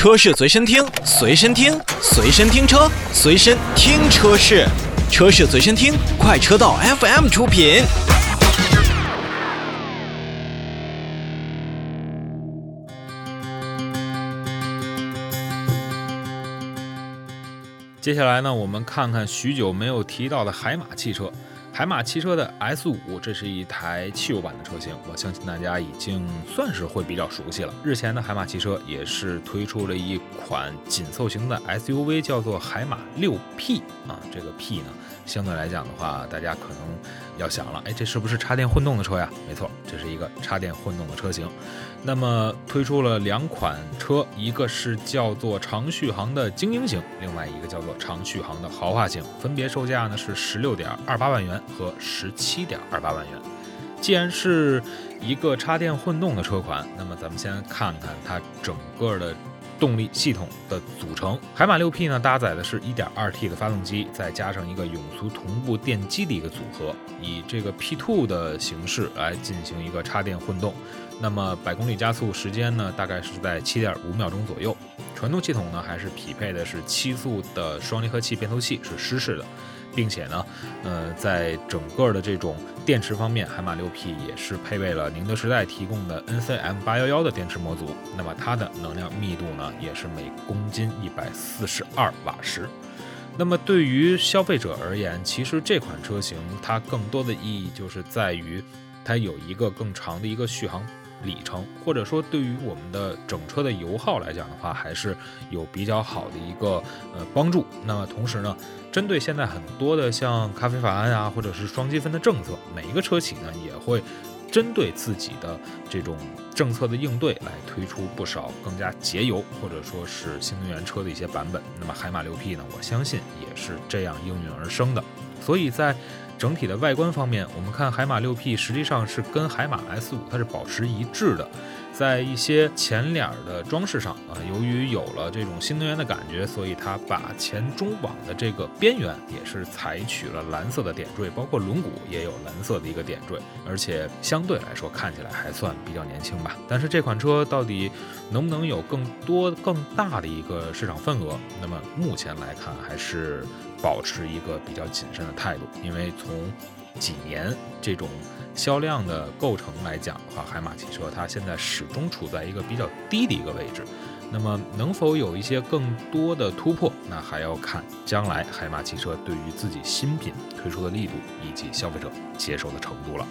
车市随身听，随身听，随身听车，随身听车市，车市随身听，快车道 FM 出品。接下来呢，我们看看许久没有提到的海马汽车。海马汽车的 S 五，这是一台汽油版的车型，我相信大家已经算是会比较熟悉了。日前呢海马汽车也是推出了一款紧凑型的 SUV，叫做海马六 P 啊。这个 P 呢，相对来讲的话，大家可能要想了，哎，这是不是插电混动的车呀？没错，这是一个插电混动的车型。那么推出了两款车，一个是叫做长续航的精英型，另外一个叫做长续航的豪华型，分别售价呢是十六点二八万元和十七点二八万元。既然是一个插电混动的车款，那么咱们先看看它整个的。动力系统的组成，海马六 P 呢搭载的是一点二 T 的发动机，再加上一个永磁同步电机的一个组合，以这个 P2 的形式来进行一个插电混动。那么百公里加速时间呢，大概是在七点五秒钟左右。传动系统呢，还是匹配的是七速的双离合器变速器，是湿式的。并且呢，呃，在整个的这种电池方面，海马六 P 也是配备了宁德时代提供的 NCM 八幺幺的电池模组。那么它的能量密度呢，也是每公斤一百四十二瓦时。那么对于消费者而言，其实这款车型它更多的意义就是在于它有一个更长的一个续航。里程，或者说对于我们的整车的油耗来讲的话，还是有比较好的一个呃帮助。那么同时呢，针对现在很多的像咖啡法案啊，或者是双积分的政策，每一个车企呢也会针对自己的这种政策的应对来推出不少更加节油或者说是新能源车的一些版本。那么海马六 P 呢，我相信也是这样应运而生的。所以在整体的外观方面，我们看海马六 P 实际上是跟海马 S 五它是保持一致的。在一些前脸的装饰上啊，由于有了这种新能源的感觉，所以它把前中网的这个边缘也是采取了蓝色的点缀，包括轮毂也有蓝色的一个点缀，而且相对来说看起来还算比较年轻吧。但是这款车到底能不能有更多更大的一个市场份额？那么目前来看还是保持一个比较谨慎的态度，因为从从几年这种。销量的构成来讲的话，海马汽车它现在始终处在一个比较低的一个位置。那么能否有一些更多的突破，那还要看将来海马汽车对于自己新品推出的力度以及消费者接受的程度了。